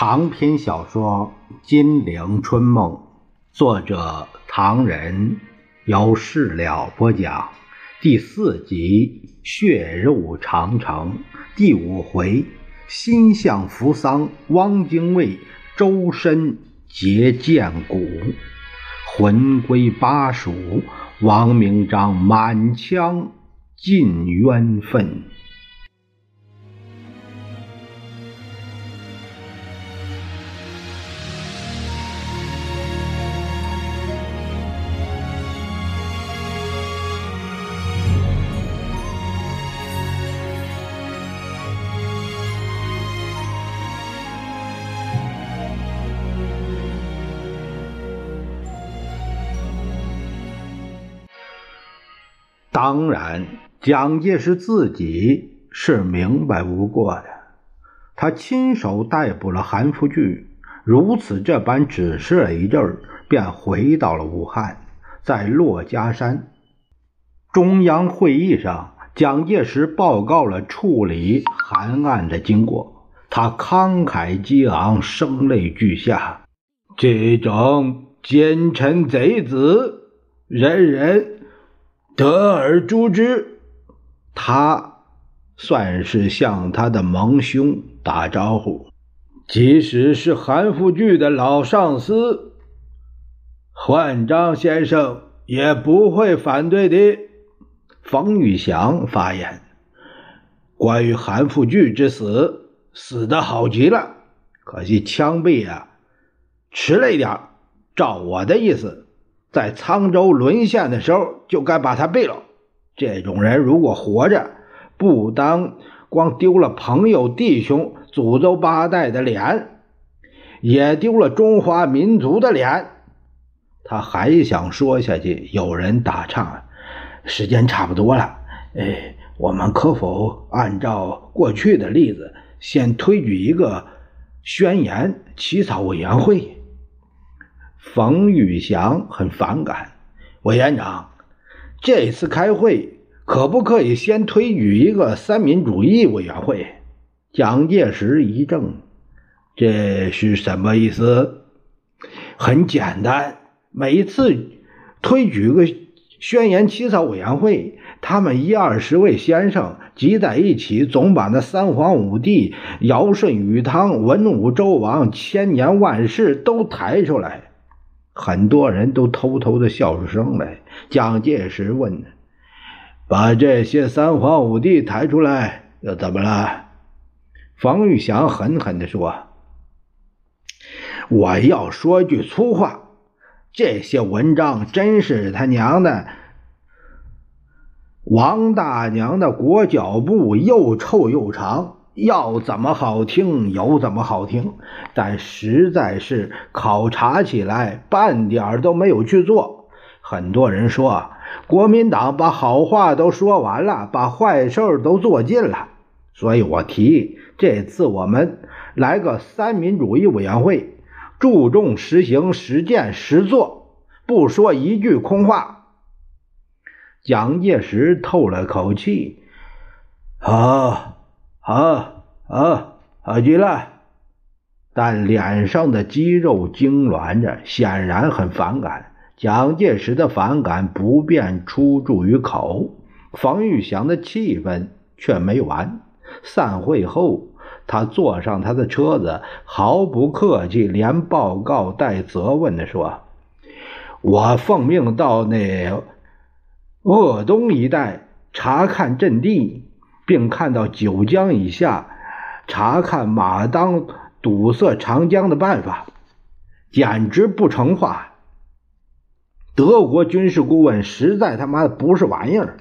长篇小说《金陵春梦》，作者唐人，由事了播讲，第四集《血肉长城》第五回：心向扶桑，汪精卫周身结剑骨，魂归巴蜀，王明章满腔尽冤愤。当然，蒋介石自己是明白不过的。他亲手逮捕了韩复榘，如此这般指示了一阵儿，便回到了武汉。在珞珈山中央会议上，蒋介石报告了处理韩案的经过。他慷慨激昂，声泪俱下：“这种奸臣贼子，人人。”得而诛之，他算是向他的盟兄打招呼。即使是韩复榘的老上司焕章先生也不会反对的。冯玉祥发言：关于韩复榘之死，死得好极了，可惜枪毙啊，迟了一点。照我的意思。在沧州沦陷的时候，就该把他毙了。这种人如果活着，不当光丢了朋友、弟兄、祖宗八代的脸，也丢了中华民族的脸。他还想说下去，有人打岔：“时间差不多了，哎，我们可否按照过去的例子，先推举一个宣言起草委员会？”冯玉祥很反感，委员长，这次开会可不可以先推举一个三民主义委员会？蒋介石一怔，这是什么意思？很简单，每次推举个宣言起草委员会，他们一二十位先生集在一起，总把那三皇五帝、尧舜禹汤、文武周王、千年万世都抬出来。很多人都偷偷的笑出声来。蒋介石问：“把这些三皇五帝抬出来又怎么了？”冯玉祥狠狠地说：“我要说句粗话，这些文章真是他娘的王大娘的裹脚布，又臭又长。”要怎么好听有怎么好听，但实在是考察起来半点都没有去做。很多人说国民党把好话都说完了，把坏事都做尽了。所以我提议这次我们来个三民主义委员会，注重实行实践实做，不说一句空话。蒋介石透了口气，好。好，好，好极了，但脸上的肌肉痉挛着，显然很反感。蒋介石的反感不便出诸于口，冯玉祥的气氛却没完。散会后，他坐上他的车子，毫不客气，连报告带责问的说：“我奉命到那鄂东一带查看阵地。”并看到九江以下查看马当堵塞长江的办法，简直不成话。德国军事顾问实在他妈的不是玩意儿。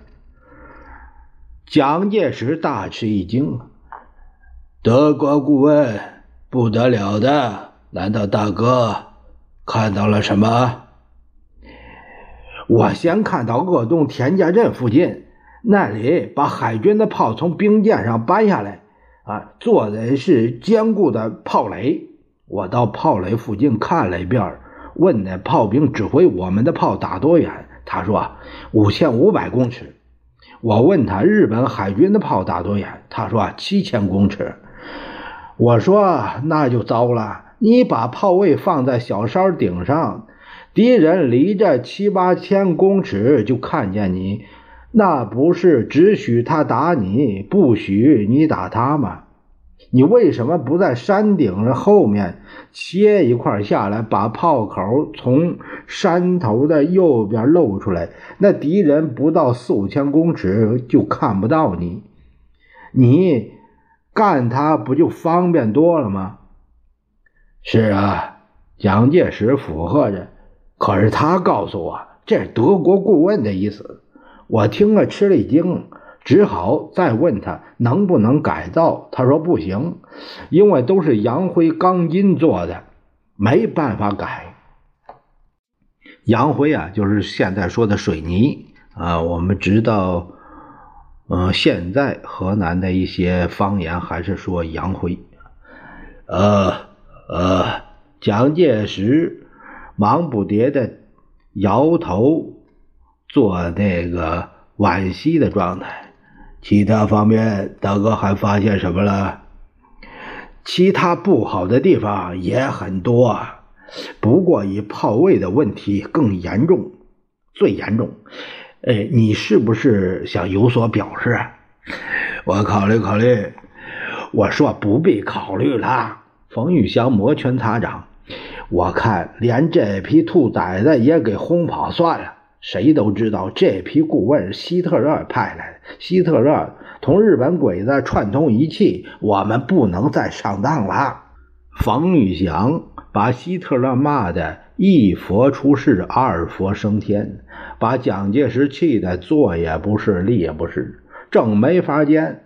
蒋介石大吃一惊：“德国顾问不得了的，难道大哥看到了什么？”我先看到鄂东田家镇附近。那里把海军的炮从兵舰上搬下来，啊，做的是坚固的炮垒。我到炮垒附近看了一遍，问那炮兵指挥我们的炮打多远，他说五千五百公尺。我问他日本海军的炮打多远，他说七千公尺。我说那就糟了，你把炮位放在小山顶上，敌人离这七八千公尺就看见你，那不是只许他打你，不许你打他吗？你为什么不在山顶的后面切一块下来，把炮口从山头的右边露出来？那敌人不到四五千公尺就看不到你，你。干他不就方便多了吗？是啊，蒋介石附和着。可是他告诉我，这是德国顾问的意思。我听了吃了一惊，只好再问他能不能改造。他说不行，因为都是洋灰钢筋做的，没办法改。洋灰啊，就是现在说的水泥啊。我们知道。嗯，现在河南的一些方言还是说洋灰。呃呃，蒋介石忙不迭的摇头，做那个惋惜的状态。其他方面，大哥还发现什么了？其他不好的地方也很多，不过以炮位的问题更严重，最严重。哎，你是不是想有所表示？我考虑考虑。我说不必考虑了。冯玉祥摩拳擦掌。我看连这批兔崽子也给轰跑算了。谁都知道这批顾问是希特勒派来的。希特勒同日本鬼子串通一气，我们不能再上当了。冯玉祥把希特勒骂的一佛出世，二佛升天。把蒋介石气得坐也不是，立也不是，正没法见。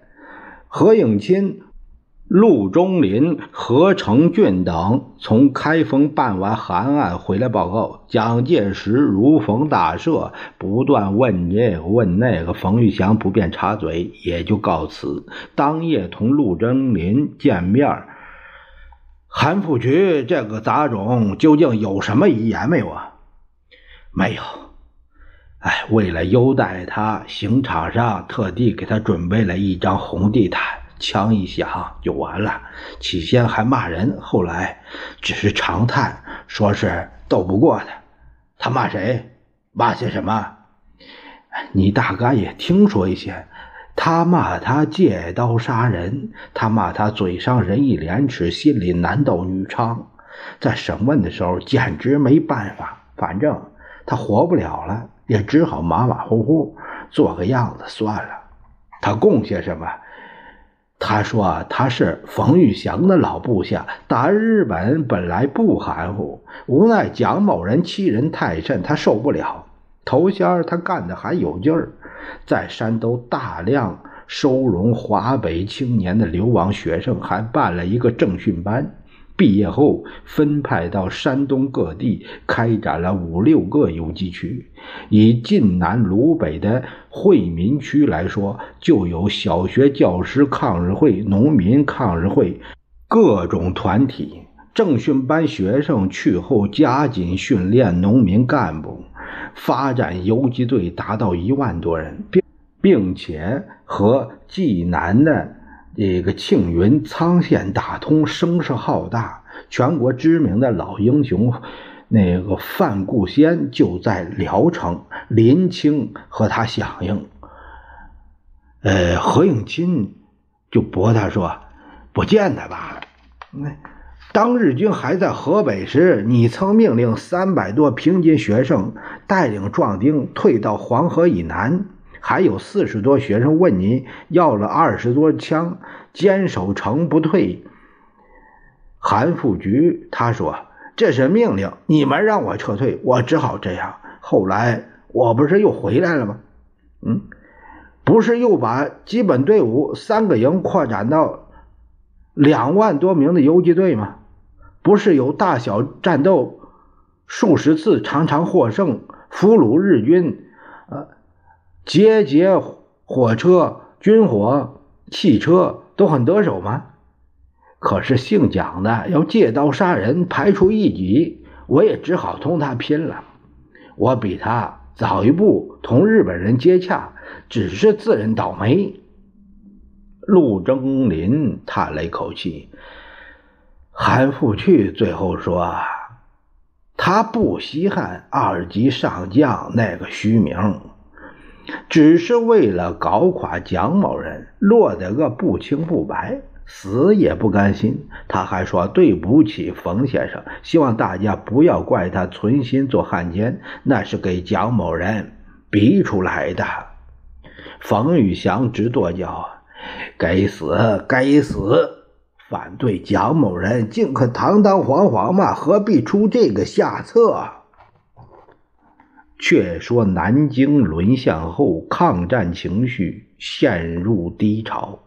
何应钦、陆中林、何成俊等从开封办完函案回来报告，蒋介石如逢大赦，不断问这个问那个。冯玉祥不便插嘴，也就告辞。当夜同陆中林见面，韩复榘这个杂种究竟有什么遗言没有啊？没有。哎，为了优待他，刑场上特地给他准备了一张红地毯，枪一响就完了。起先还骂人，后来只是长叹，说是斗不过他。他骂谁？骂些什么？你大概也听说一些。他骂他借刀杀人，他骂他嘴上仁义廉耻，心里男盗女娼。在审问的时候，简直没办法，反正他活不了了。也只好马马虎虎做个样子算了。他供些什么？他说他是冯玉祥的老部下，打日本本来不含糊，无奈蒋某人欺人太甚，他受不了。头先他干的还有劲儿，在山东大量收容华北青年的流亡学生，还办了一个政训班。毕业后分派到山东各地，开展了五六个游击区。以晋南鲁北的惠民区来说，就有小学教师抗日会、农民抗日会各种团体。政训班学生去后，加紧训练农民干部，发展游击队达到一万多人，并并且和济南的。这个庆云苍县打通，声势浩大，全国知名的老英雄，那个范固先就在聊城，林清和他响应。呃，何应钦就驳他说：“不见得吧？那当日军还在河北时，你曾命令三百多平津学生带领壮丁退到黄河以南。”还有四十多学生问你要了二十多枪，坚守城不退。韩复榘他说这是命令，你们让我撤退，我只好这样。后来我不是又回来了吗？嗯，不是又把基本队伍三个营扩展到两万多名的游击队吗？不是有大小战斗数十次，常常获胜，俘虏日军，呃。节节火车、军火、汽车都很得手吗？可是姓蒋的要借刀杀人，排除异己，我也只好同他拼了。我比他早一步同日本人接洽，只是自认倒霉。陆征林叹了一口气：“韩复榘最后说：“他不稀罕二级上将那个虚名，只是为了搞垮蒋某人，落得个不清不白，死也不甘心。他还说对不起冯先生，希望大家不要怪他存心做汉奸，那是给蒋某人逼出来的。”冯玉祥直跺脚：“该死，该死！”反对蒋某人，竟可堂堂皇皇嘛？何必出这个下策？却说南京沦陷后，抗战情绪陷入低潮，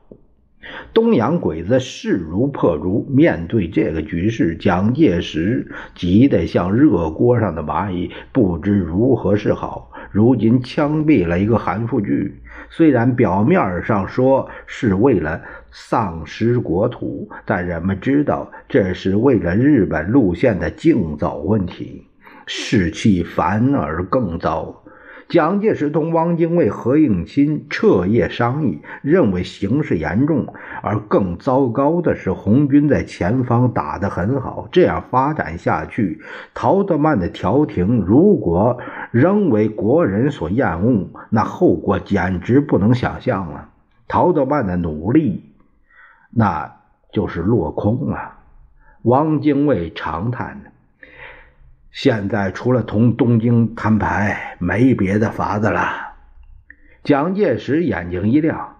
东洋鬼子势如破竹。面对这个局势，蒋介石急得像热锅上的蚂蚁，不知如何是好。如今枪毙了一个韩复榘，虽然表面上说是为了。丧失国土，但人们知道这是为了日本路线的竞走问题，士气反而更糟。蒋介石同汪精卫、何应钦彻夜商议，认为形势严重，而更糟糕的是，红军在前方打得很好。这样发展下去，陶德曼的调停如果仍为国人所厌恶，那后果简直不能想象了。陶德曼的努力。那就是落空了。汪精卫长叹：“现在除了同东京摊牌，没别的法子了。”蒋介石眼睛一亮：“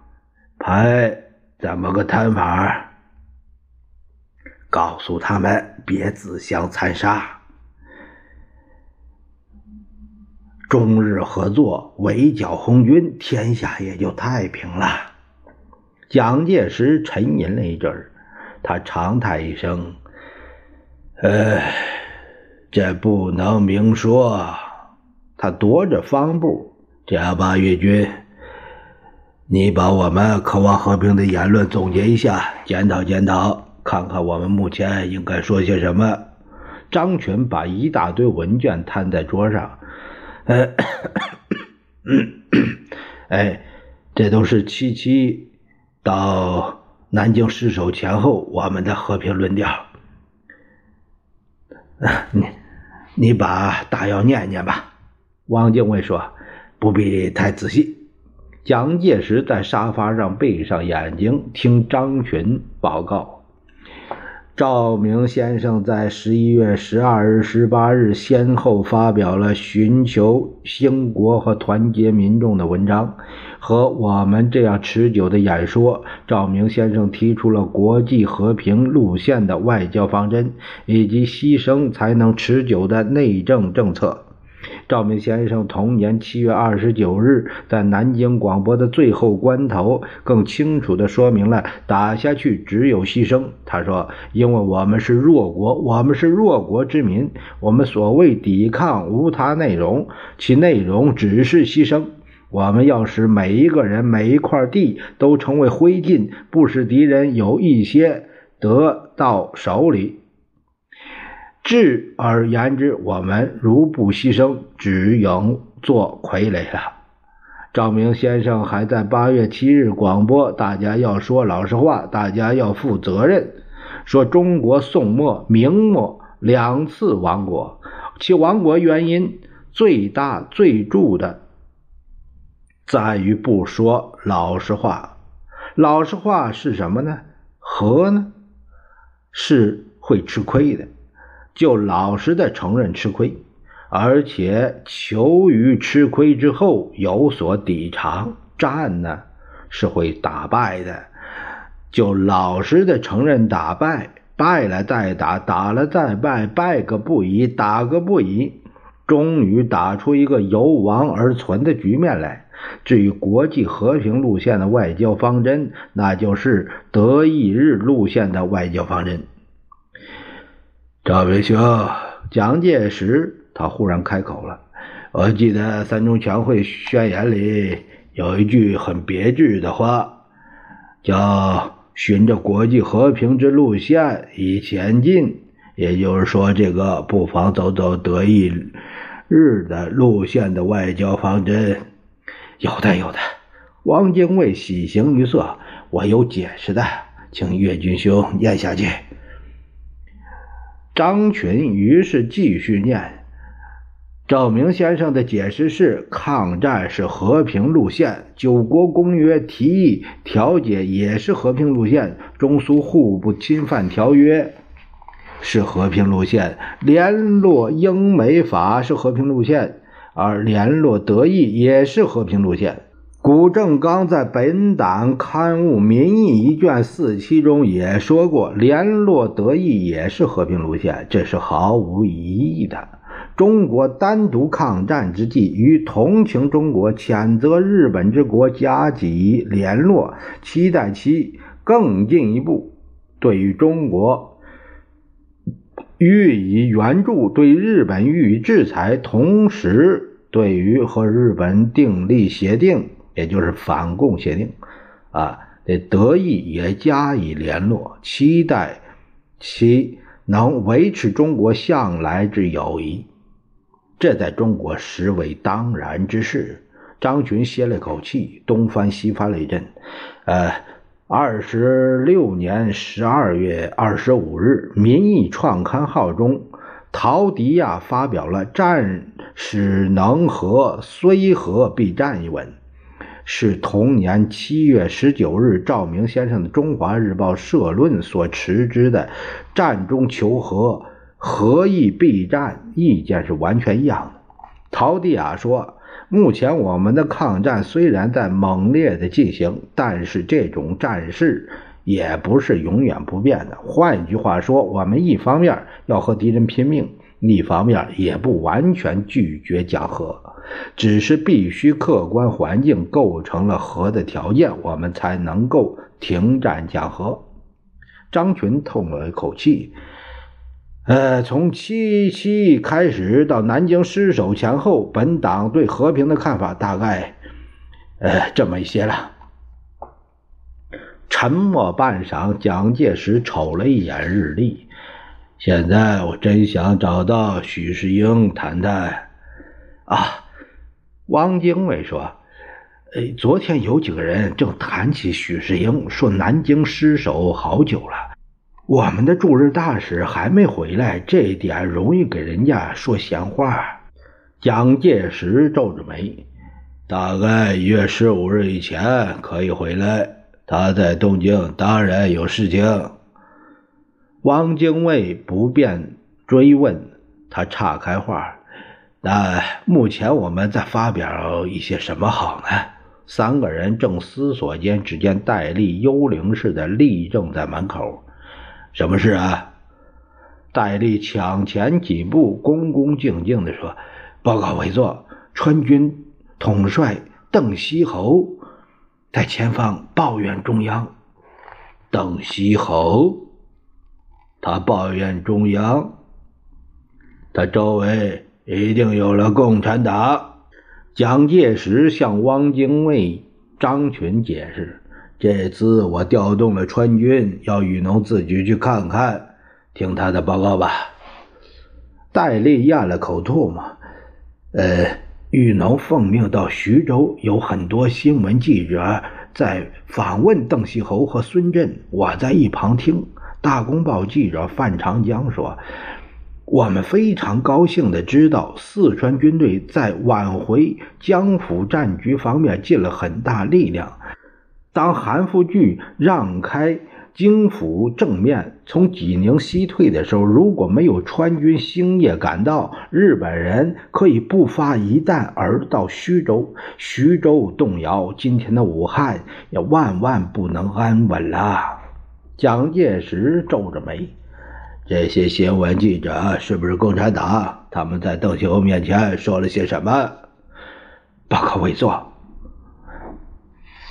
牌怎么个摊法？”告诉他们别自相残杀，中日合作，围剿红军，天下也就太平了。蒋介石沉吟了一阵儿，他长叹一声：“哎，这不能明说。”他踱着方步：“这样吧，岳军，你把我们渴望和平的言论总结一下，检讨检讨，看看我们目前应该说些什么。”张群把一大堆文件摊在桌上：“呃，哎，这都是七七。”到南京失守前后，我们的和平论调。你 你把大要念念吧。汪精卫说：“不必太仔细。”蒋介石在沙发上闭上眼睛，听张群报告。赵明先生在十一月十二日、十八日先后发表了寻求兴国和团结民众的文章和我们这样持久的演说。赵明先生提出了国际和平路线的外交方针，以及牺牲才能持久的内政政策。赵明先生同年七月二十九日在南京广播的最后关头，更清楚地说明了打下去只有牺牲。他说：“因为我们是弱国，我们是弱国之民，我们所谓抵抗无他内容，其内容只是牺牲。我们要使每一个人、每一块地都成为灰烬，不使敌人有一些得到手里。”至而言之，我们如不牺牲，只应做傀儡了。赵明先生还在八月七日广播：“大家要说老实话，大家要负责任。说中国宋末、明末两次亡国，其亡国原因最大最著的，在于不说老实话。老实话是什么呢？和呢？是会吃亏的。”就老实的承认吃亏，而且求于吃亏之后有所抵偿。战呢是会打败的，就老实的承认打败，败了再打，打了再败，败个不已，打个不已，终于打出一个由亡而存的局面来。至于国际和平路线的外交方针，那就是德意日路线的外交方针。赵明兄，蒋介石他忽然开口了。我记得三中全会宣言里有一句很别致的话，叫“循着国际和平之路线以前进”。也就是说，这个不妨走走德意日的路线的外交方针。有的，有的。汪精卫喜形于色，我有解释的，请岳军兄念下去。张群于是继续念：“赵明先生的解释是，抗战是和平路线；九国公约提议调解也是和平路线；中苏互不侵犯条约是和平路线；联络英美法是和平路线，而联络德意也是和平路线。”谷正刚在本党刊物《民意》一卷四期中也说过，联络德意也是和平路线，这是毫无疑义的。中国单独抗战之际，与同情中国、谴责日本之国加紧联络，期待其更进一步对于中国予以援助，对日本予以制裁，同时对于和日本订立协定。也就是反共协定，啊，这德意也加以联络，期待其能维持中国向来之友谊，这在中国实为当然之事。张群歇了口气，东翻西翻了一阵，呃，二十六年十二月二十五日，《民意》创刊号中，陶迪亚发表了“战使能和，虽和必战”一文。是同年七月十九日赵明先生的《中华日报》社论所持之的“战中求和，和亦必战”意见是完全一样的。陶迪亚说：“目前我们的抗战虽然在猛烈的进行，但是这种战事也不是永远不变的。换句话说，我们一方面要和敌人拼命，一方面也不完全拒绝讲和。”只是必须客观环境构成了和的条件，我们才能够停战讲和。张群叹了一口气，呃，从七七开始到南京失守前后，本党对和平的看法大概，呃，这么一些了。沉默半晌，蒋介石瞅了一眼日历，现在我真想找到许世英谈谈啊。汪精卫说：“呃，昨天有几个人正谈起许世英，说南京失守好久了，我们的驻日大使还没回来，这一点容易给人家说闲话。”蒋介石皱着眉：“大概一月十五日以前可以回来。他在东京，当然有事情。”汪精卫不便追问，他岔开话。那目前我们在发表一些什么好呢？三个人正思索间，只见戴笠幽灵似的立正在门口。什么事啊？戴笠抢前几步，恭恭敬敬地说：“报告委座，川军统帅邓锡侯在前方抱怨中央。邓锡侯，他抱怨中央，他周围。”一定有了共产党。蒋介石向汪精卫、张群解释：“这次我调动了川军，要雨农自己去看看，听他的报告吧。”戴笠咽了口唾沫：“呃，雨农奉命到徐州，有很多新闻记者在访问邓锡侯和孙震，我在一旁听。”大公报记者范长江说。我们非常高兴地知道，四川军队在挽回江府战局方面尽了很大力量。当韩复榘让开京府正面，从济宁西退的时候，如果没有川军星夜赶到，日本人可以不发一弹而到徐州。徐州动摇，今天的武汉也万万不能安稳了。蒋介石皱着眉。这些新闻记者是不是共产党？他们在邓锡侯面前说了些什么？报告委座。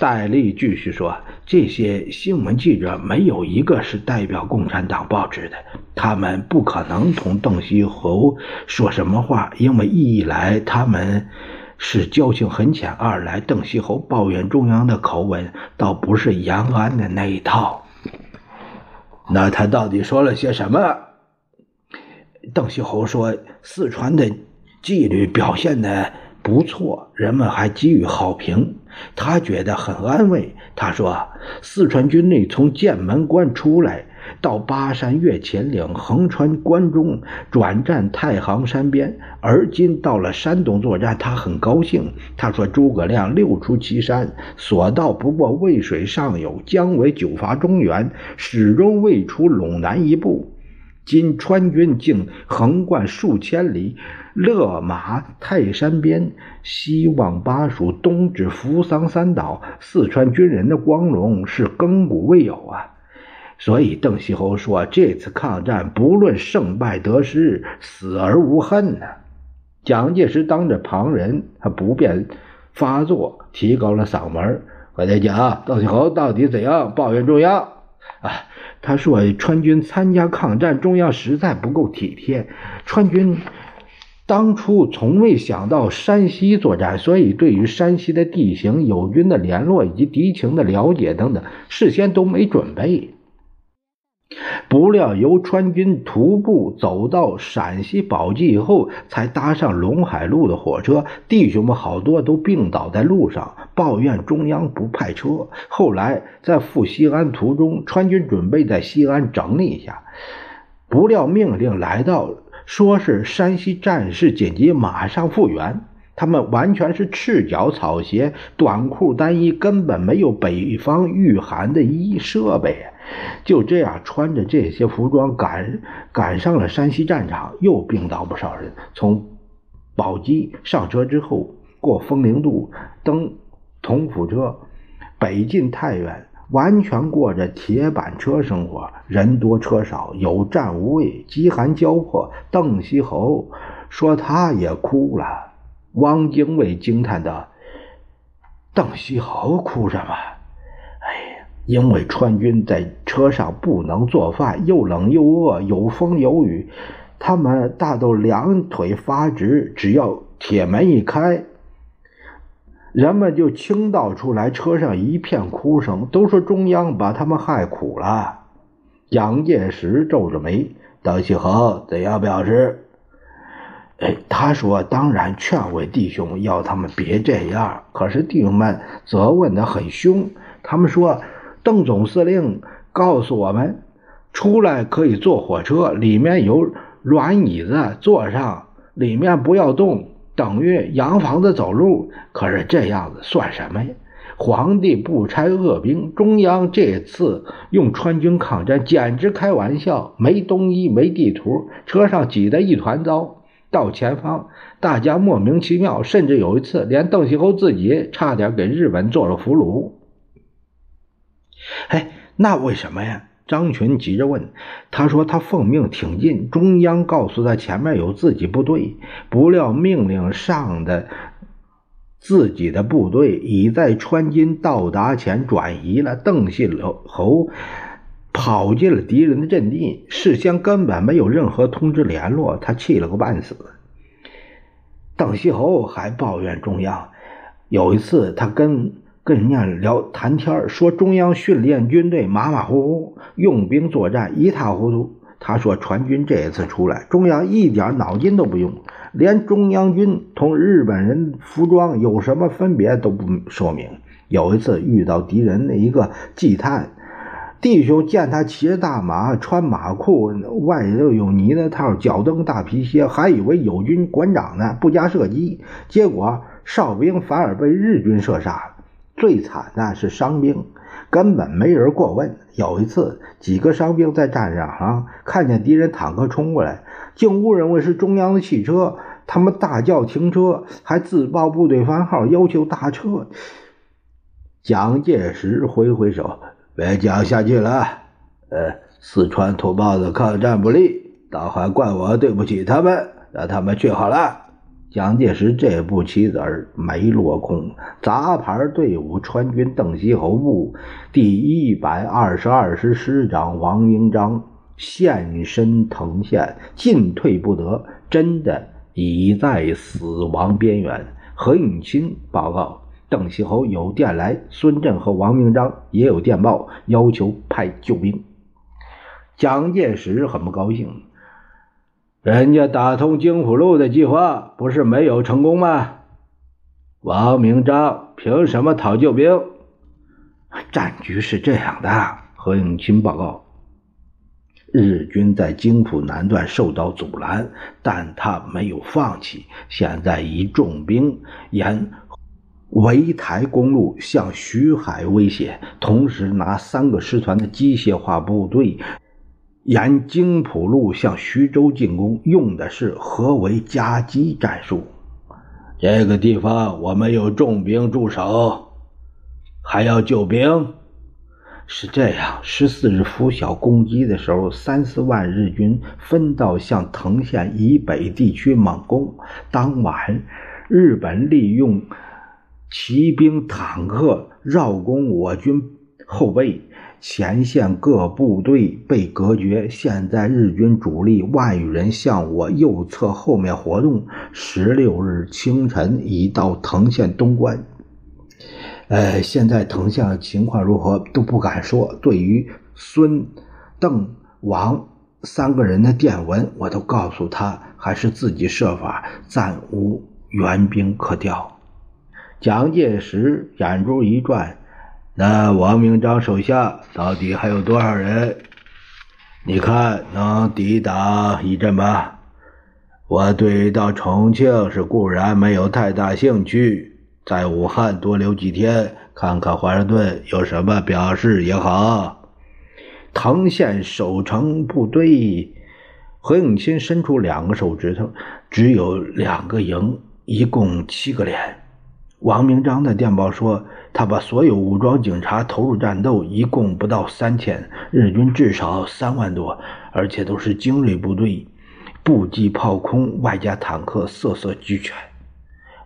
戴笠继续说：“这些新闻记者没有一个是代表共产党报纸的，他们不可能同邓锡侯说什么话，因为一来他们是交情很浅，二来邓锡侯抱怨中央的口吻倒不是延安的那一套。”那他到底说了些什么？邓锡侯说：“四川的纪律表现的不错，人们还给予好评，他觉得很安慰。他说：“四川军内从剑门关出来。”到巴山越秦岭，横穿关中，转战太行山边。而今到了山东作战，他很高兴。他说：“诸葛亮六出祁山，所到不过渭水上游，姜维久伐中原，始终未出陇南一步。今川军竟横贯数千里，勒马泰山边，西望巴蜀，东至扶桑三岛。四川军人的光荣是亘古未有啊！”所以，邓锡侯说：“这次抗战不论胜败得失，死而无恨呢。”蒋介石当着旁人，他不便发作，提高了嗓门：“我在讲，邓锡侯到底怎样抱怨中央？他说川军参加抗战，中央实在不够体贴。川军当初从未想到山西作战，所以对于山西的地形、友军的联络以及敌情的了解等等，事先都没准备。”不料由川军徒步走到陕西宝鸡以后，才搭上陇海路的火车。弟兄们好多都病倒在路上，抱怨中央不派车。后来在赴西安途中，川军准备在西安整理一下，不料命令来到，说是山西战事紧急，马上复员。他们完全是赤脚草鞋、短裤单衣，根本没有北方御寒的衣设备。就这样穿着这些服装赶赶上了山西战场，又病倒不少人。从宝鸡上车之后，过风陵渡，登同府车，北进太原，完全过着铁板车生活，人多车少，有站无位，饥寒交迫。邓锡侯说他也哭了。汪精卫惊叹道：“邓锡侯哭什么？”因为川军在车上不能做饭，又冷又饿，有风有雨，他们大都两腿发直。只要铁门一开，人们就倾倒出来，车上一片哭声，都说中央把他们害苦了。蒋介石皱着眉，邓锡侯怎样表示？哎，他说：“当然劝慰弟兄，要他们别这样。可是弟兄们责问的很凶，他们说。”邓总司令告诉我们，出来可以坐火车，里面有软椅子，坐上里面不要动，等于洋房子走路。可是这样子算什么呀？皇帝不拆恶兵，中央这次用川军抗战简直开玩笑，没东西，没地图，车上挤得一团糟。到前方，大家莫名其妙，甚至有一次，连邓锡侯自己差点给日本做了俘虏。哎，那为什么呀？张群急着问。他说他奉命挺进，中央告诉他前面有自己部队，不料命令上的自己的部队已在川军到达前转移了。邓锡侯跑进了敌人的阵地，事先根本没有任何通知联络，他气了个半死。邓锡侯还抱怨中央，有一次他跟。跟人家聊谈天说中央训练军队马马虎虎，用兵作战一塌糊涂。他说川军这一次出来，中央一点脑筋都不用，连中央军同日本人服装有什么分别都不说明。有一次遇到敌人的一个祭探弟兄，见他骑着大马，穿马裤，外头有呢子套，脚蹬大皮鞋，还以为友军馆长呢，不加射击，结果哨兵反而被日军射杀了。最惨的是伤兵，根本没人过问。有一次，几个伤兵在战场上看见敌人坦克冲过来，竟误认为是中央的汽车，他们大叫停车，还自报部队番号，要求大撤。蒋介石挥挥手，别讲下去了。呃，四川土包子抗战不利，倒还怪我对不起他们，让他们去好了。蒋介石这步棋子儿没落空，杂牌队伍川军邓锡侯部第一百二十二师师长王明章现身藤县，进退不得，真的已在死亡边缘。何应钦报告，邓锡侯有电来，孙震和王明章也有电报，要求派救兵。蒋介石很不高兴。人家打通京浦路的计划不是没有成功吗？王明章凭什么讨救兵？战局是这样的，何应钦报告：日军在京浦南段受到阻拦，但他没有放弃，现在以重兵沿围台公路向徐海威胁，同时拿三个师团的机械化部队沿京浦路向徐州进攻，用的是合围夹击战术。这个地方我们有重兵驻守。还要救兵？是这样。十四日拂晓攻击的时候，三四万日军分道向藤县以北地区猛攻。当晚，日本利用骑兵、坦克绕攻我军后背，前线各部队被隔绝。现在日军主力万余人向我右侧后面活动。十六日清晨已到藤县东关。呃，现在藤县情况如何都不敢说。对于孙、邓、王三个人的电文，我都告诉他，还是自己设法，暂无援兵可调。蒋介石眼珠一转，那王明章手下到底还有多少人？你看能抵挡一阵吗？我对到重庆是固然没有太大兴趣。在武汉多留几天，看看华盛顿有什么表示也好。藤县守城部队，何应钦伸出两个手指头，只有两个营，一共七个连。王明章的电报说，他把所有武装警察投入战斗，一共不到三千，日军至少三万多，而且都是精锐部队，步机、炮空，外加坦克，色色俱全。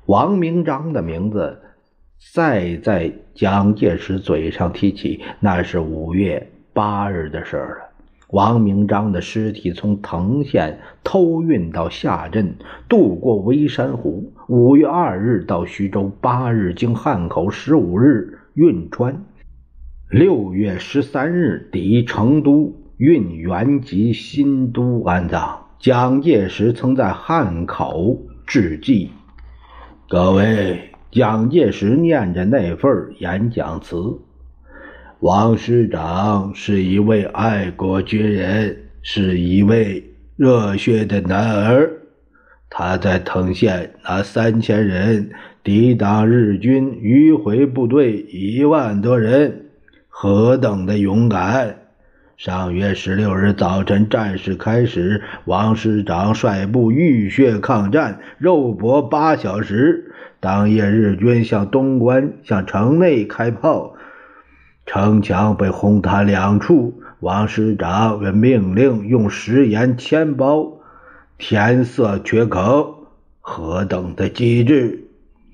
王明章的名字再在蒋介石嘴上提起，那是五月八日的事了。王明章的尸体从藤县偷运到下镇，渡过微山湖。五月二日到徐州，八日经汉口，十五日运川，六月十三日抵成都，运原籍新都安葬。蒋介石曾在汉口致祭。各位，蒋介石念着那份演讲词。王师长是一位爱国军人，是一位热血的男儿。他在藤县拿三千人抵挡日军迂回部队一万多人，何等的勇敢！上月十六日早晨，战事开始，王师长率部浴血抗战，肉搏八小时。当夜，日军向东关、向城内开炮，城墙被轰塌两处。王师长被命令用食盐填包，填塞缺口，何等的机智！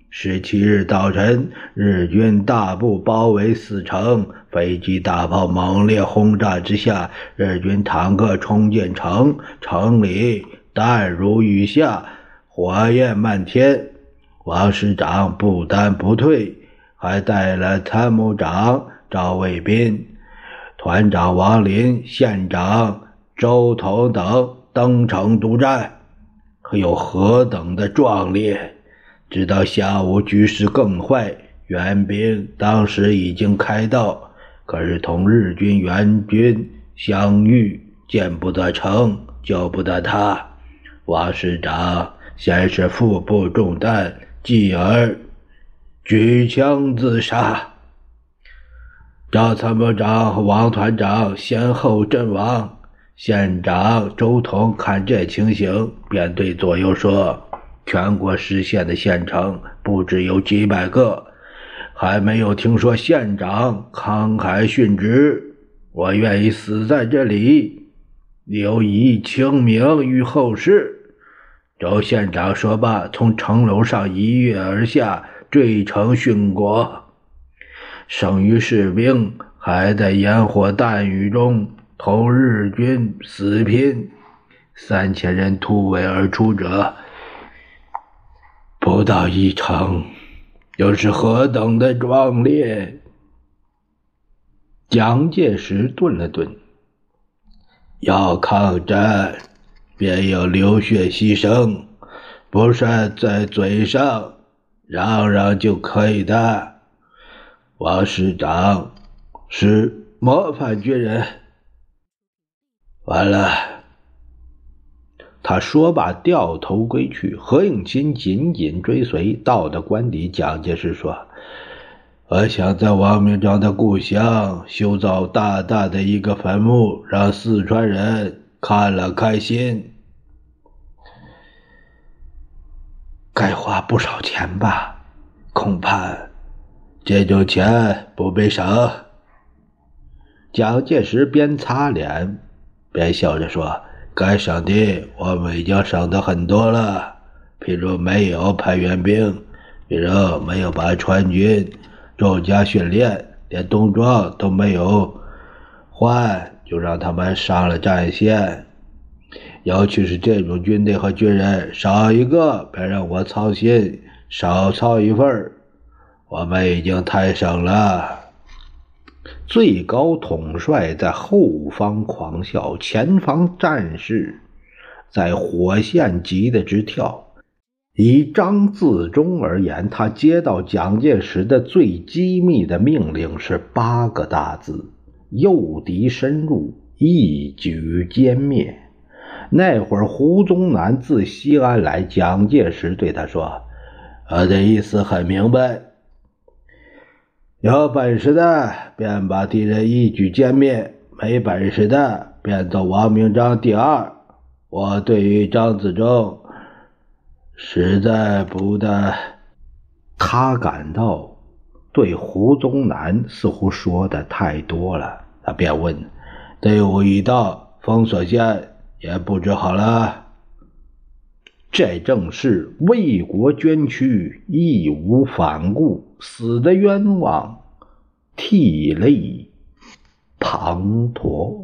十七日早晨，日军大部包围死城，飞机、大炮猛烈轰炸之下，日军坦克冲进城，城里弹如雨下，火焰漫天。王师长不但不退，还带了参谋长赵卫斌、团长王林、县长周彤等登城督战，可有何等的壮烈！直到下午，局势更坏。援兵当时已经开道，可是同日军援军相遇，见不得城，救不得他。王师长先是腹部中弹，继而举枪自杀。赵参谋长和王团长先后阵亡。县长周同看这情形，便对左右说。全国失县的县城不止有几百个，还没有听说县长慷慨殉职。我愿意死在这里，留遗清名于后世。周县长说罢，从城楼上一跃而下，坠城殉国。剩余士兵还在烟火弹雨中同日军死拼。三千人突围而出者。不到一成，又是何等的壮烈！蒋介石顿了顿，要抗战，便要流血牺牲，不是在嘴上，嚷嚷就可以的。王师长是模范军人。完了，他说罢，掉头归去。何应钦紧紧追随，到的官邸，蒋介石说：“我想在王明章的故乡修造大大的一个坟墓，让四川人看了开心。”该花不少钱吧？恐怕这种钱不必省。蒋介石边擦脸边笑着说：“该省的我们已经省的很多了，譬如没有派援兵，比如没有把川军重加训练，连冬装都没有换，就让他们上了战线。”尤其是这种军队和军人，少一个别让我操心，少操一份我们已经太省了。最高统帅在后方狂笑，前方战士在火线急得直跳。以张自忠而言，他接到蒋介石的最机密的命令是八个大字：诱敌深入，一举歼灭。那会儿，胡宗南自西安来，蒋介石对他说：“我的意思很明白，有本事的便把敌人一举歼灭，没本事的便做王明章第二。我对于张自忠实在不大。”他感到对胡宗南似乎说的太多了，他便问：“队伍已到，封锁线。”也布置好了，这正是为国捐躯，义无反顾，死的冤枉，涕泪滂沱。